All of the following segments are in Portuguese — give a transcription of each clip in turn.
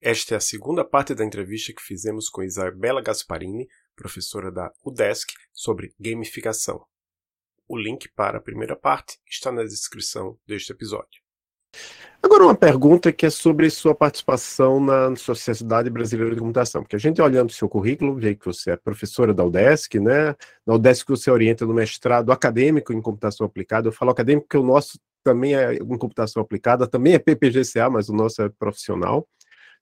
Esta é a segunda parte da entrevista que fizemos com Isabela Gasparini, professora da UDESC, sobre gamificação. O link para a primeira parte está na descrição deste episódio. Agora uma pergunta que é sobre sua participação na Sociedade Brasileira de Computação, porque a gente olhando o seu currículo, vê que você é professora da UDESC, né? Na UDESC você orienta no mestrado acadêmico em computação aplicada. Eu falo acadêmico porque o nosso também é em computação aplicada, também é PPGCA, mas o nosso é profissional.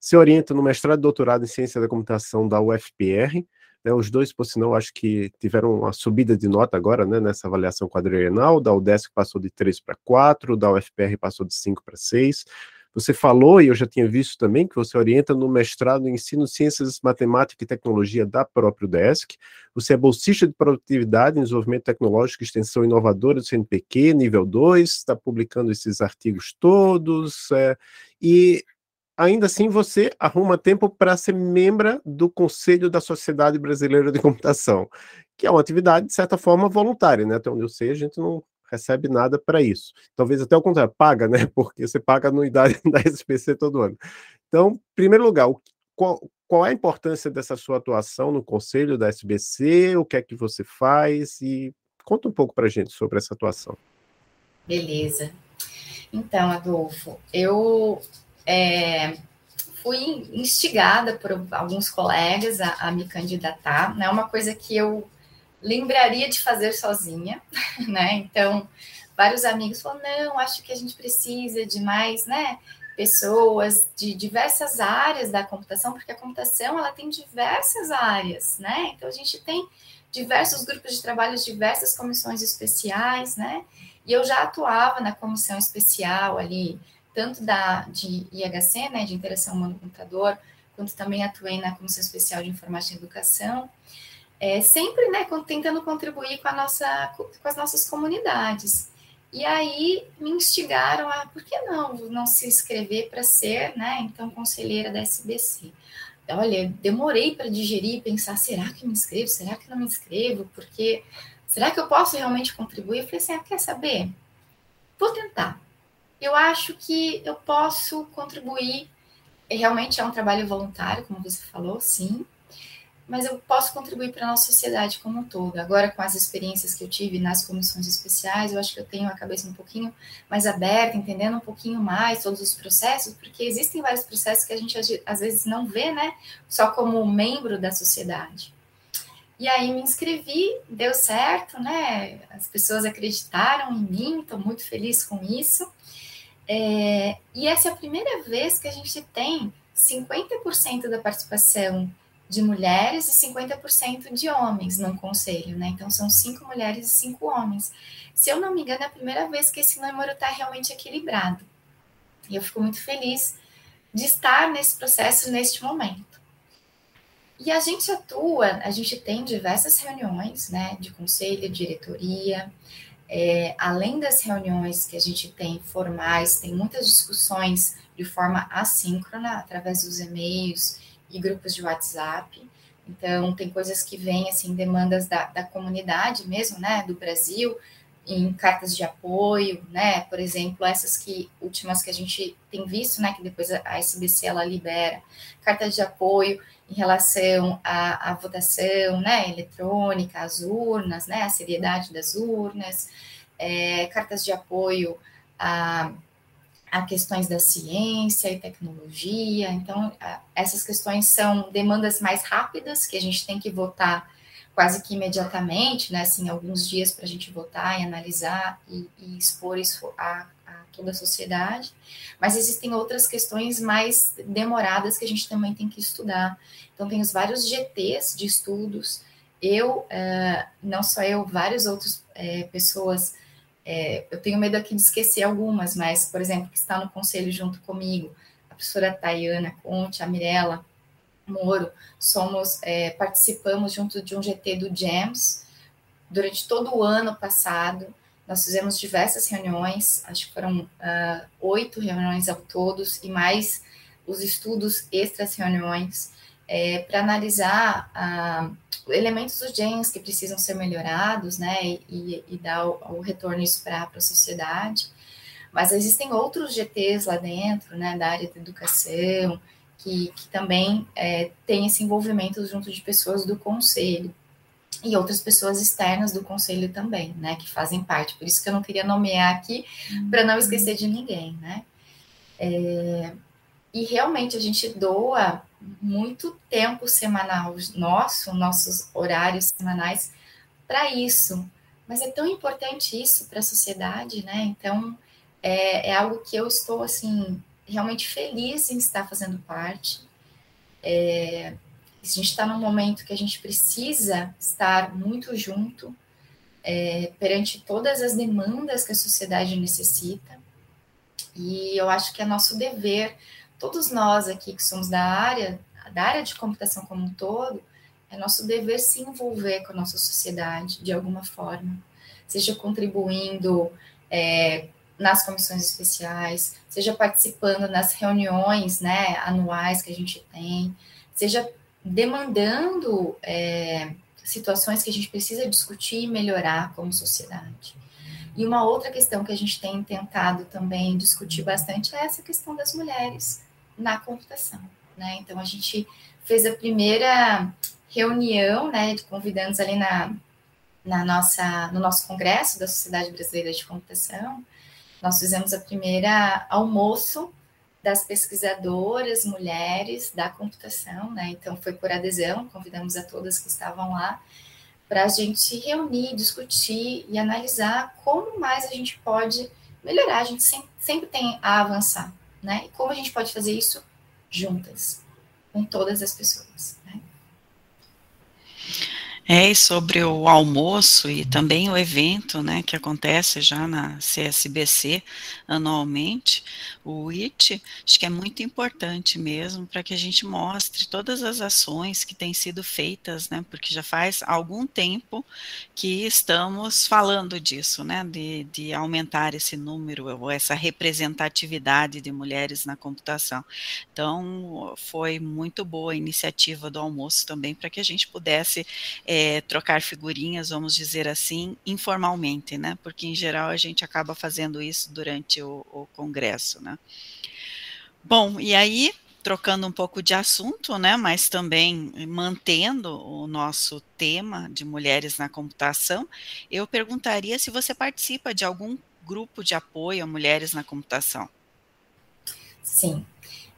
Se orienta no mestrado e doutorado em ciência da computação da UFPR. Né, os dois, por sinal, acho que tiveram uma subida de nota agora, né, nessa avaliação quadrienal. Da UDESC passou de 3 para 4, da UFPR passou de 5 para 6. Você falou, e eu já tinha visto também, que você orienta no mestrado em ensino ciências, matemática e tecnologia da própria UDESC. Você é bolsista de produtividade em desenvolvimento tecnológico e extensão inovadora do CNPq, nível 2, está publicando esses artigos todos. É, e ainda assim você arruma tempo para ser membro do Conselho da Sociedade Brasileira de Computação, que é uma atividade, de certa forma, voluntária, né? Até onde eu sei, a gente não recebe nada para isso. Talvez até o contrário, paga, né? Porque você paga a anuidade da SPC todo ano. Então, em primeiro lugar, qual, qual é a importância dessa sua atuação no Conselho da SBC? O que é que você faz? E conta um pouco para a gente sobre essa atuação. Beleza. Então, Adolfo, eu é, fui instigada por alguns colegas a, a, me candidatar, não é uma coisa que eu lembraria de fazer sozinha, né? Então, vários amigos falaram, não, acho que a gente precisa de mais, né? Pessoas de diversas áreas da computação, porque a computação ela tem diversas áreas, né? Então a gente tem diversos grupos de trabalho, diversas comissões especiais, né? E eu já atuava na comissão especial ali tanto da de IHC, né, de interação humano-computador, quanto também atuei na Comissão Especial de Informática e Educação, é, sempre, né, tentando contribuir com, a nossa, com as nossas comunidades. E aí me instigaram a, por que não, não se inscrever para ser, né, então, conselheira da SBC. Olha, demorei para digerir e pensar, será que me inscrevo, será que não me inscrevo, porque, será que eu posso realmente contribuir? Eu falei assim, ah, quer saber? Vou tentar eu acho que eu posso contribuir. Realmente é um trabalho voluntário, como você falou, sim, mas eu posso contribuir para a nossa sociedade como um todo. Agora, com as experiências que eu tive nas comissões especiais, eu acho que eu tenho a cabeça um pouquinho mais aberta, entendendo um pouquinho mais todos os processos, porque existem vários processos que a gente às vezes não vê, né, só como membro da sociedade. E aí me inscrevi, deu certo, né? As pessoas acreditaram em mim, estou muito feliz com isso. É, e essa é a primeira vez que a gente tem 50% da participação de mulheres e 50% de homens no conselho, né? Então são cinco mulheres e cinco homens. Se eu não me engano, é a primeira vez que esse número está realmente equilibrado. E eu fico muito feliz de estar nesse processo neste momento. E a gente atua, a gente tem diversas reuniões, né, de conselho, diretoria, é, além das reuniões que a gente tem formais, tem muitas discussões de forma assíncrona, através dos e-mails e grupos de WhatsApp. Então, tem coisas que vêm, assim, demandas da, da comunidade mesmo, né, do Brasil, em cartas de apoio, né, por exemplo, essas que últimas que a gente tem visto, né, que depois a SBC ela libera, cartas de apoio em relação à, à votação, né, eletrônica, às urnas, né, a seriedade das urnas, é, cartas de apoio a, a questões da ciência e tecnologia, então a, essas questões são demandas mais rápidas que a gente tem que votar quase que imediatamente, né, assim, alguns dias para a gente votar e analisar e, e expor isso a, a, toda a sociedade, mas existem outras questões mais demoradas que a gente também tem que estudar. Então, tem os vários GTs de estudos, eu, uh, não só eu, várias outras uh, pessoas, uh, eu tenho medo aqui de esquecer algumas, mas, por exemplo, que está no conselho junto comigo, a professora Tayana Conte, a Mirella, Moro, somos, é, participamos junto de um GT do GEMS durante todo o ano passado. Nós fizemos diversas reuniões, acho que foram uh, oito reuniões ao todos, e mais os estudos extras reuniões, é, para analisar uh, elementos dos genes que precisam ser melhorados, né, e, e dar o, o retorno isso para a sociedade. Mas existem outros GTs lá dentro, né, da área da educação, que, que também é, tem esse envolvimento junto de pessoas do conselho e outras pessoas externas do conselho também, né, que fazem parte. Por isso que eu não queria nomear aqui, para não esquecer de ninguém, né. É, e realmente a gente doa muito tempo semanal nosso, nossos horários semanais para isso. Mas é tão importante isso para a sociedade, né? Então é, é, algo que eu estou assim realmente feliz em estar fazendo parte. É, a gente está num momento que a gente precisa estar muito junto é, perante todas as demandas que a sociedade necessita. E eu acho que é nosso dever, todos nós aqui que somos da área, da área de computação como um todo, é nosso dever se envolver com a nossa sociedade de alguma forma, seja contribuindo é, nas comissões especiais, seja participando nas reuniões né, anuais que a gente tem, seja demandando é, situações que a gente precisa discutir e melhorar como sociedade. E uma outra questão que a gente tem tentado também discutir bastante é essa questão das mulheres na computação. Né? Então, a gente fez a primeira reunião né, de convidados ali na, na nossa, no nosso congresso da Sociedade Brasileira de Computação. Nós fizemos a primeira almoço das pesquisadoras mulheres da computação, né? Então foi por adesão, convidamos a todas que estavam lá para a gente reunir, discutir e analisar como mais a gente pode melhorar. A gente sempre, sempre tem a avançar, né? E como a gente pode fazer isso juntas, com todas as pessoas. Né? É, e sobre o almoço e também o evento, né, que acontece já na CSBC anualmente, o IT, acho que é muito importante mesmo para que a gente mostre todas as ações que têm sido feitas, né, porque já faz algum tempo que estamos falando disso, né, de, de aumentar esse número ou essa representatividade de mulheres na computação. Então, foi muito boa a iniciativa do almoço também para que a gente pudesse é, é, trocar figurinhas, vamos dizer assim, informalmente, né? Porque em geral a gente acaba fazendo isso durante o, o congresso, né? Bom, e aí trocando um pouco de assunto, né, mas também mantendo o nosso tema de mulheres na computação, eu perguntaria se você participa de algum grupo de apoio a mulheres na computação. Sim,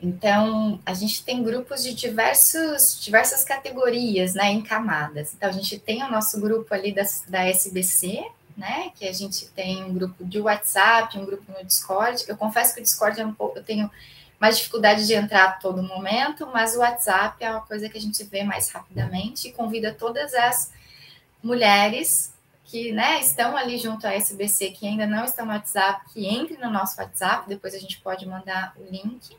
então, a gente tem grupos de diversos, diversas categorias, né, em camadas. Então, a gente tem o nosso grupo ali da, da SBC, né, que a gente tem um grupo de WhatsApp, um grupo no Discord. Eu confesso que o Discord é um pouco, eu tenho mais dificuldade de entrar a todo momento, mas o WhatsApp é uma coisa que a gente vê mais rapidamente e convida todas as mulheres que né, estão ali junto à SBC, que ainda não estão no WhatsApp, que entrem no nosso WhatsApp, depois a gente pode mandar o link.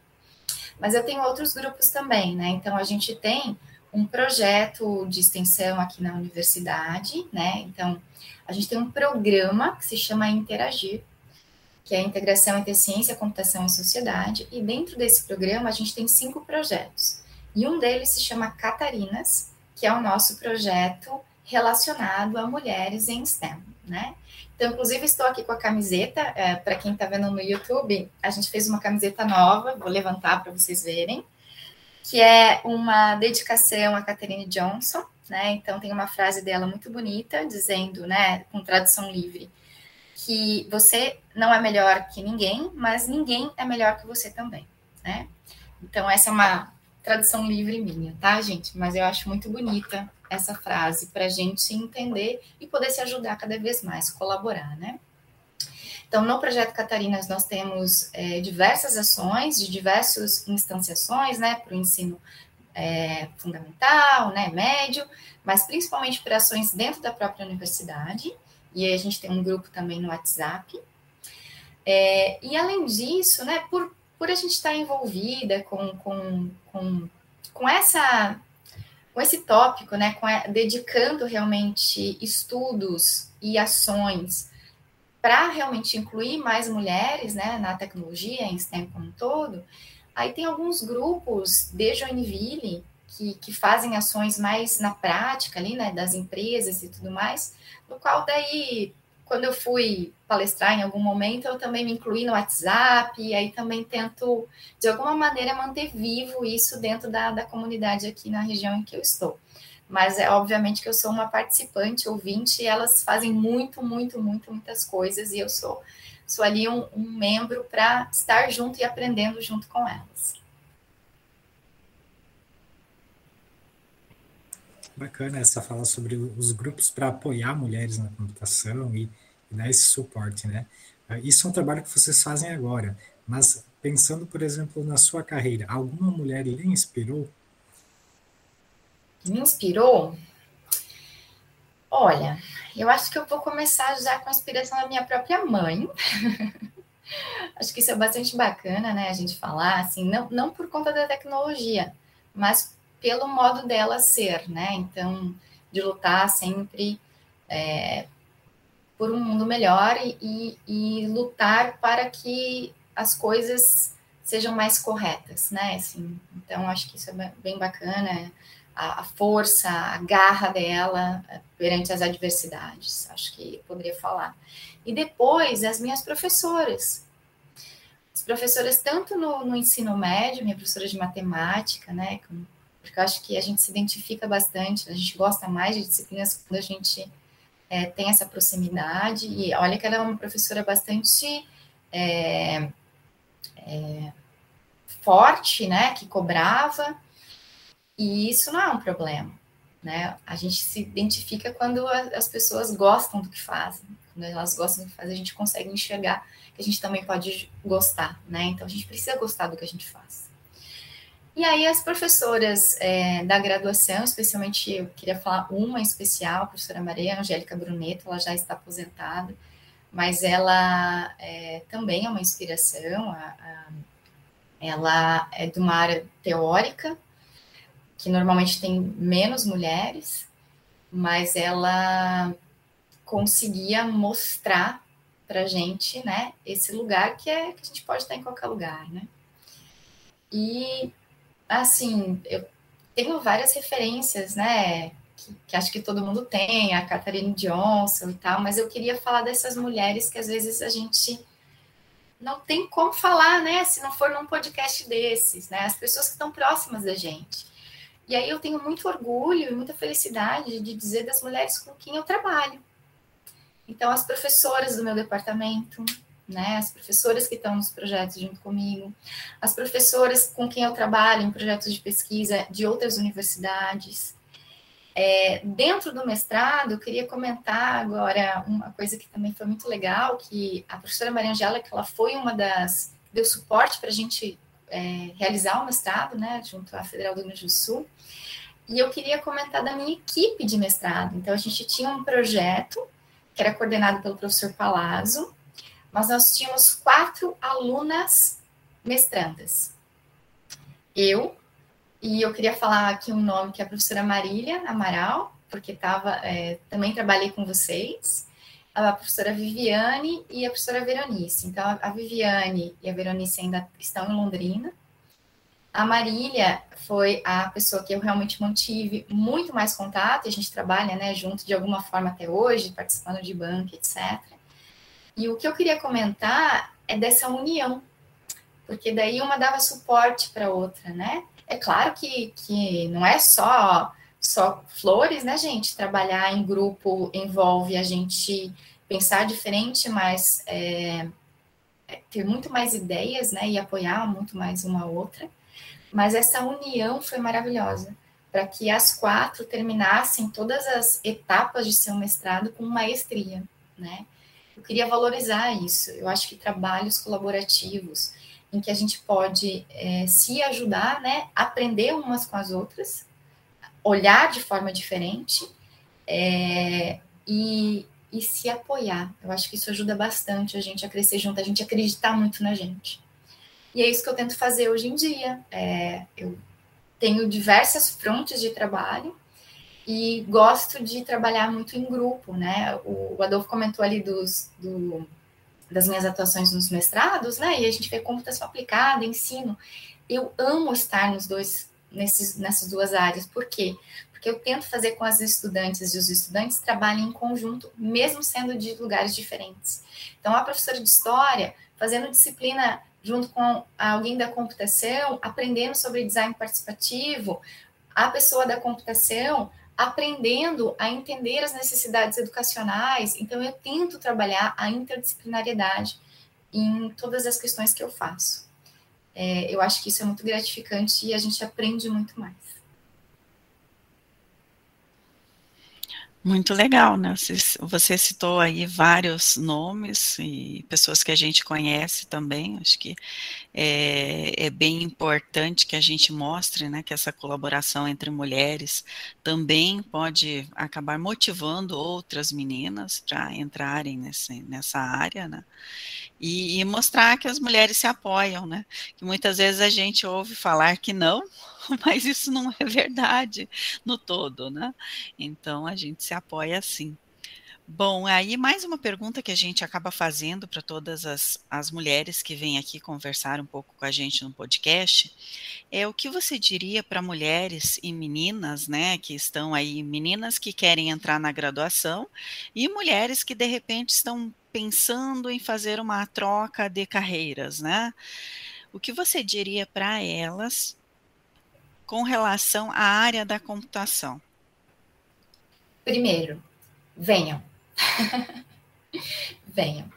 Mas eu tenho outros grupos também, né? Então a gente tem um projeto de extensão aqui na universidade, né? Então a gente tem um programa que se chama Interagir, que é a integração entre ciência, computação e sociedade. E dentro desse programa a gente tem cinco projetos. E um deles se chama Catarinas, que é o nosso projeto relacionado a mulheres em STEM, né? Então, inclusive, estou aqui com a camiseta. É, para quem está vendo no YouTube, a gente fez uma camiseta nova, vou levantar para vocês verem, que é uma dedicação a Catherine Johnson, né? Então, tem uma frase dela muito bonita, dizendo, né, com tradução livre, que você não é melhor que ninguém, mas ninguém é melhor que você também, né? Então, essa é uma tradução livre minha, tá, gente? Mas eu acho muito bonita essa frase para a gente entender e poder se ajudar cada vez mais, colaborar, né? Então, no projeto Catarinas, nós temos é, diversas ações de diversas instanciações, né, para o ensino é, fundamental, né, médio, mas principalmente para ações dentro da própria universidade. E a gente tem um grupo também no WhatsApp. É, e além disso, né, por, por a gente estar envolvida com, com, com, com essa com esse tópico, né, a, dedicando realmente estudos e ações para realmente incluir mais mulheres, né, na tecnologia, em STEM como um todo, aí tem alguns grupos de Joinville que, que fazem ações mais na prática ali, né, das empresas e tudo mais, no qual daí quando eu fui palestrar em algum momento, eu também me incluí no WhatsApp, e aí também tento, de alguma maneira, manter vivo isso dentro da, da comunidade aqui na região em que eu estou. Mas é obviamente que eu sou uma participante, ouvinte, e elas fazem muito, muito, muito, muitas coisas, e eu sou, sou ali um, um membro para estar junto e aprendendo junto com elas. Bacana essa fala sobre os grupos para apoiar mulheres na computação e, e dar esse suporte, né? Isso é um trabalho que vocês fazem agora, mas pensando, por exemplo, na sua carreira, alguma mulher lhe inspirou? Me inspirou? Olha, eu acho que eu vou começar já com a inspiração da minha própria mãe. acho que isso é bastante bacana, né? A gente falar, assim, não, não por conta da tecnologia, mas pelo modo dela ser, né? Então, de lutar sempre é, por um mundo melhor e, e, lutar para que as coisas sejam mais corretas, né? Assim, então, acho que isso é bem bacana, a, a força, a garra dela é, perante as adversidades, acho que poderia falar. E depois, as minhas professoras, as professoras tanto no, no ensino médio, minha professora de matemática, né, porque eu acho que a gente se identifica bastante, a gente gosta mais de disciplinas quando a gente é, tem essa proximidade, e olha que ela é uma professora bastante é, é, forte, né, que cobrava, e isso não é um problema, né, a gente se identifica quando as pessoas gostam do que fazem, quando elas gostam do que fazem, a gente consegue enxergar que a gente também pode gostar, né, então a gente precisa gostar do que a gente faz. E aí as professoras é, da graduação, especialmente eu queria falar uma especial, a professora Maria Angélica Bruneto, ela já está aposentada, mas ela é, também é uma inspiração, a, a, ela é de uma área teórica, que normalmente tem menos mulheres, mas ela conseguia mostrar para gente, né, esse lugar que é que a gente pode estar em qualquer lugar, né? E assim, eu tenho várias referências, né? Que, que, acho que todo mundo tem, a Katharine Johnson e tal, mas eu queria falar dessas mulheres que às vezes a gente não tem como falar, né? Se não for num podcast desses, né? As pessoas que estão próximas da gente. E aí eu tenho muito orgulho e muita felicidade de dizer das mulheres com quem eu trabalho. Então, as professoras do meu departamento, né? As professoras que estão nos projetos junto comigo, as professoras com quem eu trabalho em projetos de pesquisa de outras universidades. É, dentro do mestrado, eu queria comentar agora uma coisa que também foi muito legal, que a professora Maria Angela, que ela foi uma das deu suporte para a gente é, realizar o mestrado, né, junto à Federal do Rio Grande do Sul. E eu queria comentar da minha equipe de mestrado. Então, a gente tinha um projeto que era coordenado pelo professor Palazzo, mas nós tínhamos quatro alunas mestrandas. Eu, e eu queria falar aqui um nome que é a professora Marília Amaral, porque tava, é, também trabalhei com vocês, a professora Viviane e a professora Veronice. Então, a Viviane e a Veronice ainda estão em Londrina. A Marília foi a pessoa que eu realmente mantive muito mais contato, a gente trabalha né, junto de alguma forma até hoje, participando de banca, etc. E o que eu queria comentar é dessa união, porque daí uma dava suporte para a outra, né? É claro que, que não é só só flores, né, gente? Trabalhar em grupo envolve a gente pensar diferente, mas é, é, ter muito mais ideias, né, e apoiar muito mais uma outra. Mas essa união foi maravilhosa, para que as quatro terminassem todas as etapas de seu mestrado com maestria, né? Eu queria valorizar isso. Eu acho que trabalhos colaborativos, em que a gente pode é, se ajudar, né, aprender umas com as outras, olhar de forma diferente é, e, e se apoiar. Eu acho que isso ajuda bastante a gente a crescer junto, a gente acreditar muito na gente. E é isso que eu tento fazer hoje em dia. É, eu tenho diversas frontes de trabalho e gosto de trabalhar muito em grupo, né? O, Adolfo comentou ali dos, do, das minhas atuações nos mestrados, né? E a gente vê computação aplicada, ensino. Eu amo estar nos dois nesses, nessas duas áreas. Por quê? Porque eu tento fazer com as estudantes e os estudantes trabalhem em conjunto, mesmo sendo de lugares diferentes. Então, a professora de história, fazendo disciplina junto com alguém da computação, aprendendo sobre design participativo, a pessoa da computação aprendendo a entender as necessidades educacionais. Então, eu tento trabalhar a interdisciplinariedade em todas as questões que eu faço. É, eu acho que isso é muito gratificante e a gente aprende muito mais. Muito legal, né? Você, citou aí vários nomes e pessoas que a gente conhece também. Acho que é, é, bem importante que a gente mostre, né, que essa colaboração entre mulheres também pode acabar motivando outras meninas para entrarem nesse, nessa área, né? E, e mostrar que as mulheres se apoiam, né? Que muitas vezes a gente ouve falar que não, mas isso não é verdade no todo, né? Então a gente se apoia assim. Bom, aí mais uma pergunta que a gente acaba fazendo para todas as, as mulheres que vêm aqui conversar um pouco com a gente no podcast é o que você diria para mulheres e meninas, né, que estão aí, meninas que querem entrar na graduação e mulheres que de repente estão pensando em fazer uma troca de carreiras, né? O que você diria para elas com relação à área da computação? Primeiro, venham. venham.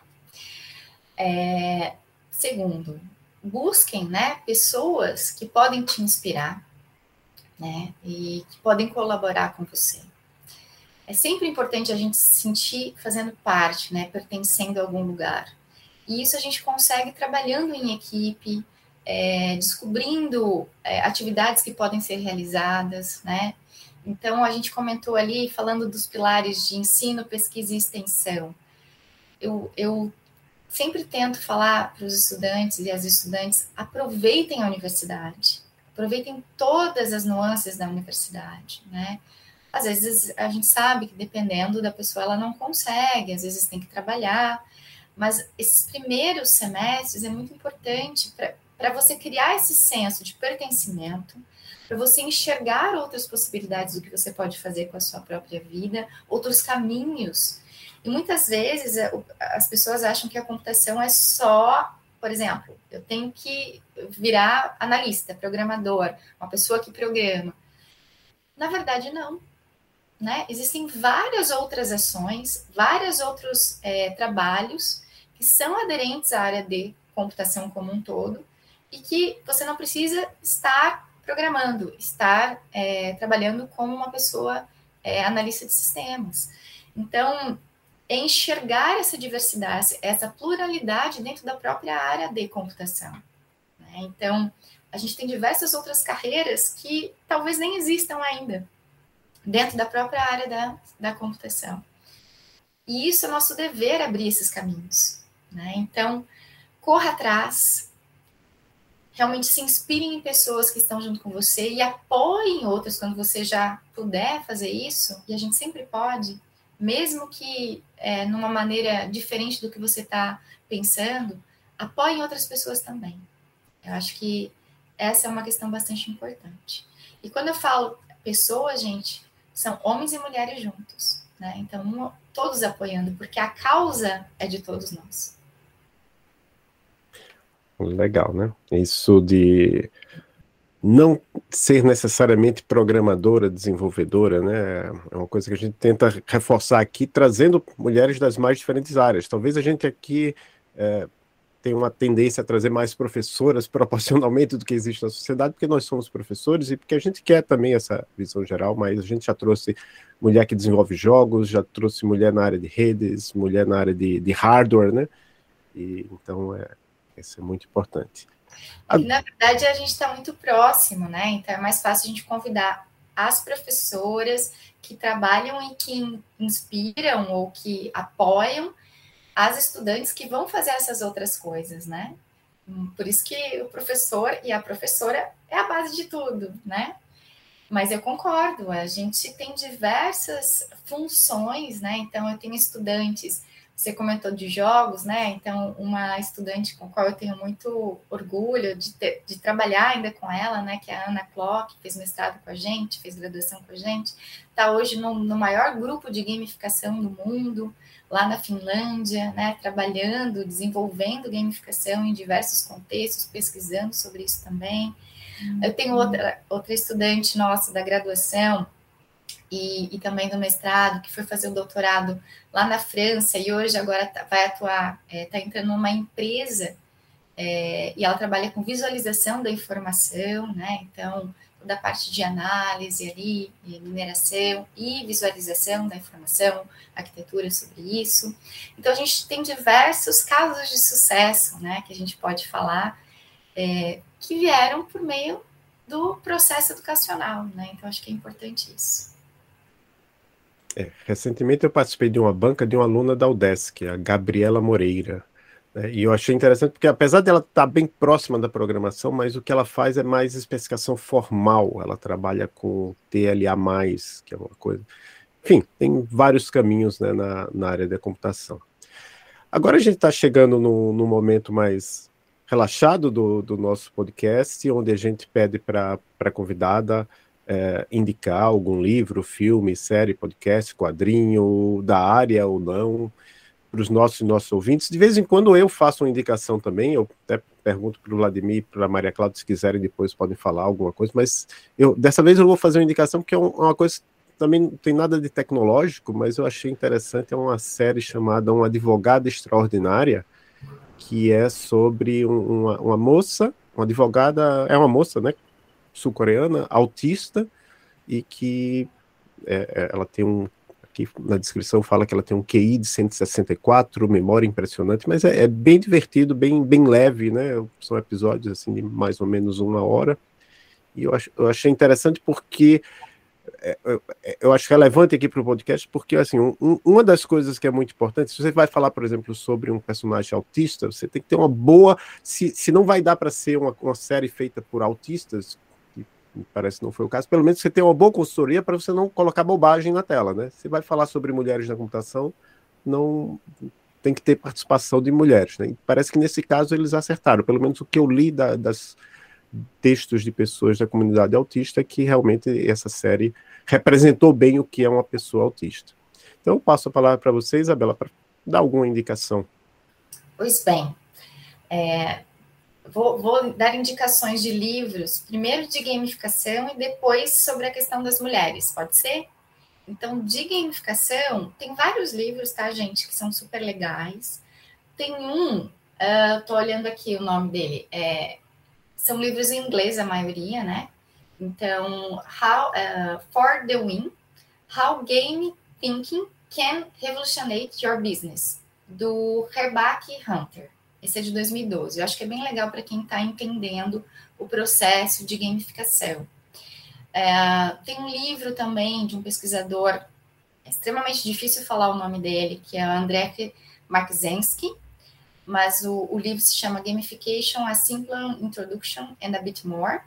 É, segundo, busquem né, pessoas que podem te inspirar né, e que podem colaborar com você. É sempre importante a gente se sentir fazendo parte, né, pertencendo a algum lugar. E isso a gente consegue trabalhando em equipe, é, descobrindo é, atividades que podem ser realizadas, né? Então, a gente comentou ali, falando dos pilares de ensino, pesquisa e extensão. Eu, eu sempre tento falar para os estudantes e as estudantes: aproveitem a universidade, aproveitem todas as nuances da universidade, né? Às vezes a gente sabe que dependendo da pessoa ela não consegue, às vezes tem que trabalhar, mas esses primeiros semestres é muito importante para você criar esse senso de pertencimento, para você enxergar outras possibilidades do que você pode fazer com a sua própria vida, outros caminhos. E muitas vezes é, as pessoas acham que a computação é só, por exemplo, eu tenho que virar analista, programador, uma pessoa que programa. Na verdade, não. Né? Existem várias outras ações, vários outros é, trabalhos que são aderentes à área de computação como um todo, e que você não precisa estar programando, estar é, trabalhando como uma pessoa é, analista de sistemas. Então, é enxergar essa diversidade, essa pluralidade dentro da própria área de computação. Né? Então, a gente tem diversas outras carreiras que talvez nem existam ainda dentro da própria área da, da computação. E isso é nosso dever abrir esses caminhos. Né? Então, corra atrás, realmente se inspirem em pessoas que estão junto com você e apoiem outras quando você já puder fazer isso, e a gente sempre pode, mesmo que é, numa maneira diferente do que você está pensando, apoiem outras pessoas também. Eu acho que essa é uma questão bastante importante. E quando eu falo pessoas, gente, são homens e mulheres juntos, né? Então, todos apoiando, porque a causa é de todos nós. Legal, né? Isso de não ser necessariamente programadora, desenvolvedora, né? É uma coisa que a gente tenta reforçar aqui, trazendo mulheres das mais diferentes áreas. Talvez a gente aqui é, tenha uma tendência a trazer mais professoras proporcionalmente do que existe na sociedade, porque nós somos professores e porque a gente quer também essa visão geral, mas a gente já trouxe mulher que desenvolve jogos, já trouxe mulher na área de redes, mulher na área de, de hardware, né? E, então, é, isso é muito importante. A... Na verdade, a gente está muito próximo, né? Então é mais fácil a gente convidar as professoras que trabalham e que inspiram ou que apoiam as estudantes que vão fazer essas outras coisas, né? Por isso que o professor e a professora é a base de tudo, né? Mas eu concordo, a gente tem diversas funções, né? Então, eu tenho estudantes você comentou de jogos, né? Então, uma estudante com a qual eu tenho muito orgulho de, ter, de trabalhar ainda com ela, né? Que é a Ana Klock, fez mestrado com a gente, fez graduação com a gente, está hoje no, no maior grupo de gamificação do mundo, lá na Finlândia, né? Trabalhando, desenvolvendo gamificação em diversos contextos, pesquisando sobre isso também. Eu tenho outra, outra estudante nossa da graduação, e, e, também do mestrado, que foi fazer o doutorado lá na França e hoje agora tá, vai atuar, está é, tá entrando numa empresa é, e ela trabalha com visualização da informação, né? Então, toda a parte de análise ali, mineração e visualização da informação, arquitetura sobre isso. Então, a gente tem diversos casos de sucesso, né? Que a gente pode falar, é, que vieram por meio do processo educacional, né? Então, acho que é importante isso. É, recentemente eu participei de uma banca de uma aluna da UDESC, a Gabriela Moreira. Né, e eu achei interessante porque, apesar dela estar bem próxima da programação, mas o que ela faz é mais especificação formal. Ela trabalha com TLA, que é uma coisa. Enfim, tem vários caminhos né, na, na área da computação. Agora a gente está chegando no, no momento mais relaxado do, do nosso podcast, onde a gente pede para a convidada é, indicar algum livro, filme, série, podcast, quadrinho, da área ou não, para os nossos nossos ouvintes. De vez em quando eu faço uma indicação também, eu até pergunto para o Vladimir e para a Maria Cláudia, se quiserem, depois podem falar alguma coisa, mas eu dessa vez eu vou fazer uma indicação porque é uma coisa também não tem nada de tecnológico, mas eu achei interessante, é uma série chamada Um Advogado Extraordinária, que é sobre uma, uma moça, uma advogada, é uma moça, né, sul-coreana, autista, e que é, é, ela tem um. Aqui na descrição fala que ela tem um QI de 164, memória impressionante, mas é, é bem divertido, bem, bem leve, né? São episódios assim de mais ou menos uma hora. E eu, eu achei interessante porque é, eu acho relevante aqui para o podcast, porque assim, um, uma das coisas que é muito importante, se você vai falar, por exemplo, sobre um personagem autista, você tem que ter uma boa. Se, se não vai dar para ser uma, uma série feita por autistas, parece que não foi o caso, pelo menos você tem uma boa consultoria para você não colocar bobagem na tela, né? Você vai falar sobre mulheres na computação, não tem que ter participação de mulheres, né? E parece que nesse caso eles acertaram, pelo menos o que eu li da, das textos de pessoas da comunidade autista é que realmente essa série representou bem o que é uma pessoa autista. Então eu passo a palavra para você, Isabela, para dar alguma indicação. Pois bem, é, Vou, vou, dar indicações de livros, primeiro de gamificação e depois sobre a questão das mulheres, pode ser? Então, de gamificação, tem vários livros, tá, gente, que são super legais. Tem um, uh, tô olhando aqui o nome dele, é, são livros em inglês, a maioria, né? Então, how, uh, For the Win, How Game Thinking Can Revolutionate Your Business, do Herbach Hunter. Esse é de 2012. Eu acho que é bem legal para quem está entendendo o processo de gamificação. É, tem um livro também de um pesquisador, é extremamente difícil falar o nome dele, que é André Marczensky, mas o, o livro se chama Gamification, A Simple Introduction and a Bit More.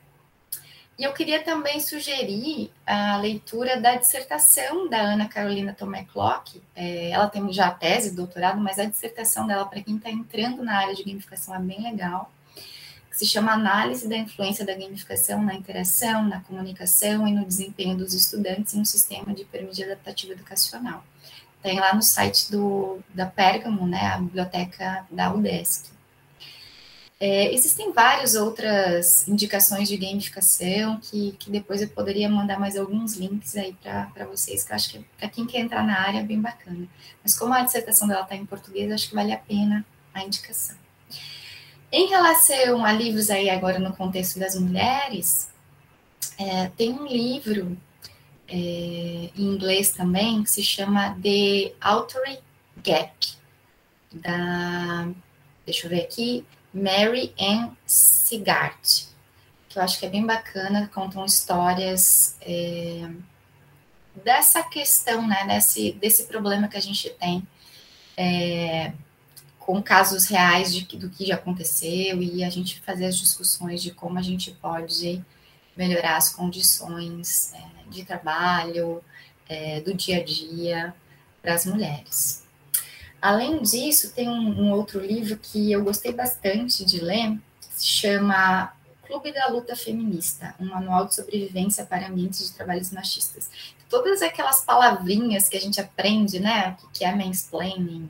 E eu queria também sugerir a leitura da dissertação da Ana Carolina Tomé Clock. É, ela tem já a tese, doutorado, mas a dissertação dela, para quem está entrando na área de gamificação, é bem legal. Que se chama Análise da Influência da Gamificação na Interação, na Comunicação e no Desempenho dos Estudantes em um Sistema de Pirâmide Adaptativa Educacional. Tem lá no site do, da Pergamo, né, a biblioteca da UDESC. É, existem várias outras indicações de gamificação que, que depois eu poderia mandar mais alguns links aí para vocês, que eu acho que para quem quer entrar na área é bem bacana. Mas como a dissertação dela está em português, acho que vale a pena a indicação. Em relação a livros aí agora no contexto das mulheres, é, tem um livro é, em inglês também que se chama The Authority Gap, da, deixa eu ver aqui, Mary Ann Sigart, que eu acho que é bem bacana, contam histórias é, dessa questão, né, desse, desse problema que a gente tem é, com casos reais de, do que já aconteceu e a gente fazer as discussões de como a gente pode melhorar as condições é, de trabalho, é, do dia a dia para as mulheres. Além disso, tem um, um outro livro que eu gostei bastante de ler, se chama Clube da Luta Feminista, um manual de sobrevivência para ambientes de trabalhos machistas. Todas aquelas palavrinhas que a gente aprende, né, o que é mansplaining,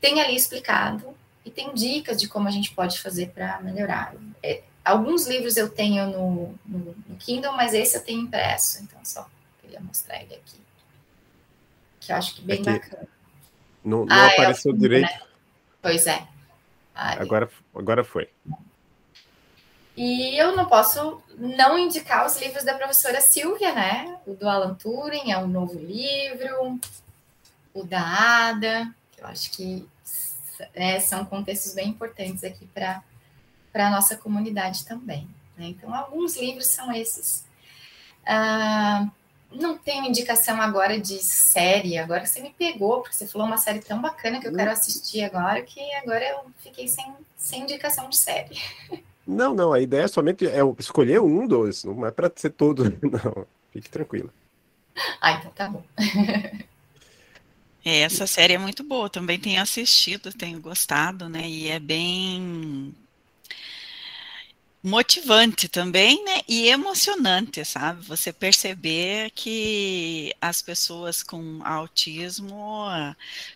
tem ali explicado e tem dicas de como a gente pode fazer para melhorar. É, alguns livros eu tenho no, no, no, Kindle, mas esse eu tenho impresso, então só queria mostrar ele aqui. Que eu acho que bem aqui, bacana. Não, não ah, é apareceu é direito? Né? Pois é. Agora, agora foi. E eu não posso não indicar os livros da professora Silvia, né? O do Alan Turing é um novo livro, o da Ada, que eu acho que é, são contextos bem importantes aqui para a nossa comunidade também. Né? Então, alguns livros são esses. Ah, não tenho indicação agora de série, agora você me pegou, porque você falou uma série tão bacana que eu quero assistir agora, que agora eu fiquei sem, sem indicação de série. Não, não, a ideia é somente é escolher um dos, não é para ser todo, não. Fique tranquila. Ah, então tá bom. É, essa série é muito boa, também tenho assistido, tenho gostado, né? E é bem motivante também, né? E emocionante, sabe? Você perceber que as pessoas com autismo,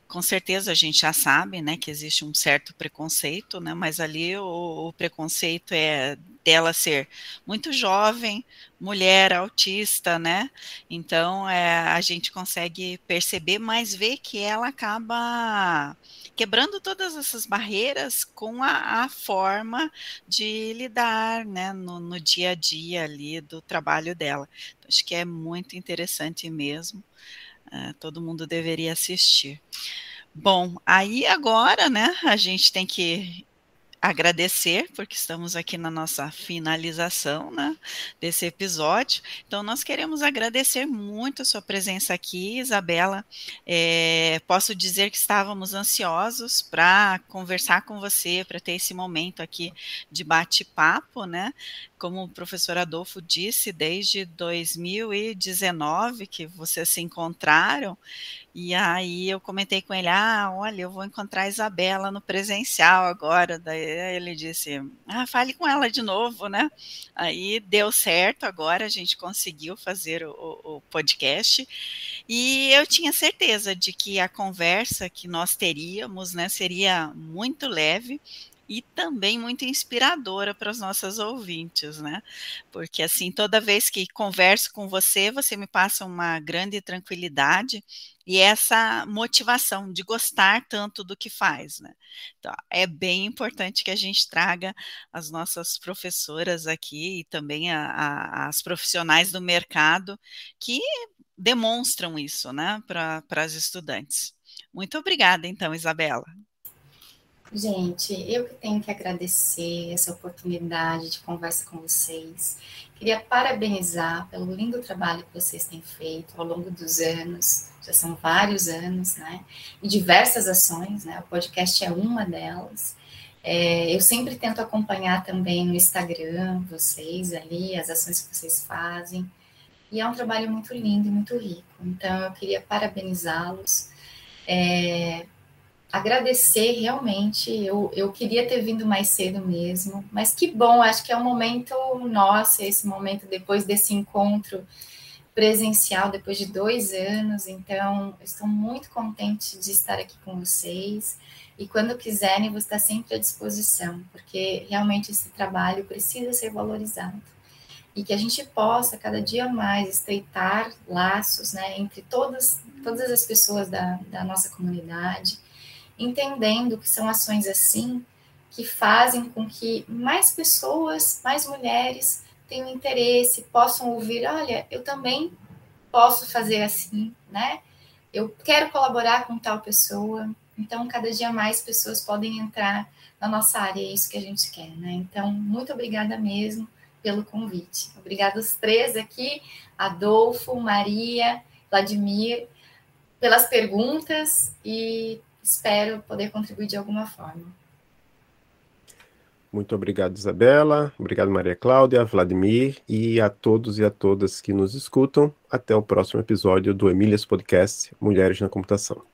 com certeza a gente já sabe, né, que existe um certo preconceito, né? Mas ali o, o preconceito é dela ser muito jovem, mulher autista, né? Então é, a gente consegue perceber, mas ver que ela acaba quebrando todas essas barreiras com a, a forma de lidar né, no, no, dia a dia ali do trabalho dela. Então, acho que é muito interessante mesmo. Uh, todo mundo deveria assistir. Bom, aí agora, né, a gente tem que agradecer, porque estamos aqui na nossa finalização né, desse episódio. Então, nós queremos agradecer muito a sua presença aqui, Isabela. É, posso dizer que estávamos ansiosos para conversar com você, para ter esse momento aqui de bate-papo, né? Como o professor Adolfo disse, desde 2019 que vocês se encontraram, e aí eu comentei com ele, ah, olha, eu vou encontrar a Isabela no presencial agora. Daí ele disse, ah, fale com ela de novo, né? Aí deu certo, agora a gente conseguiu fazer o, o podcast. E eu tinha certeza de que a conversa que nós teríamos, né, seria muito leve e também muito inspiradora para os nossos ouvintes, né? Porque assim, toda vez que converso com você, você me passa uma grande tranquilidade e essa motivação de gostar tanto do que faz, né? Então, é bem importante que a gente traga as nossas professoras aqui e também a, a, as profissionais do mercado que demonstram isso, né, para as estudantes. Muito obrigada, então, Isabela. Gente, eu que tenho que agradecer essa oportunidade de conversa com vocês. Queria parabenizar pelo lindo trabalho que vocês têm feito ao longo dos anos, já são vários anos, né? E diversas ações, né? O podcast é uma delas. É, eu sempre tento acompanhar também no Instagram vocês ali, as ações que vocês fazem. E é um trabalho muito lindo e muito rico. Então, eu queria parabenizá-los. É, agradecer realmente. Eu, eu queria ter vindo mais cedo mesmo, mas que bom, acho que é um momento nosso, esse momento depois desse encontro presencial, depois de dois anos. Então, estou muito contente de estar aqui com vocês. E quando quiserem, vou estar sempre à disposição, porque realmente esse trabalho precisa ser valorizado. E que a gente possa, cada dia mais, estreitar laços né, entre todas, todas as pessoas da, da nossa comunidade, entendendo que são ações assim que fazem com que mais pessoas, mais mulheres tenham interesse, possam ouvir, olha, eu também posso fazer assim, né? Eu quero colaborar com tal pessoa. Então, cada dia mais pessoas podem entrar na nossa área, é isso que a gente quer, né? Então, muito obrigada mesmo pelo convite. Obrigada os três aqui, Adolfo, Maria, Vladimir, pelas perguntas e espero poder contribuir de alguma forma. Muito obrigado, Isabela. Obrigado, Maria Cláudia, Vladimir e a todos e a todas que nos escutam. Até o próximo episódio do Emílias Podcast Mulheres na Computação.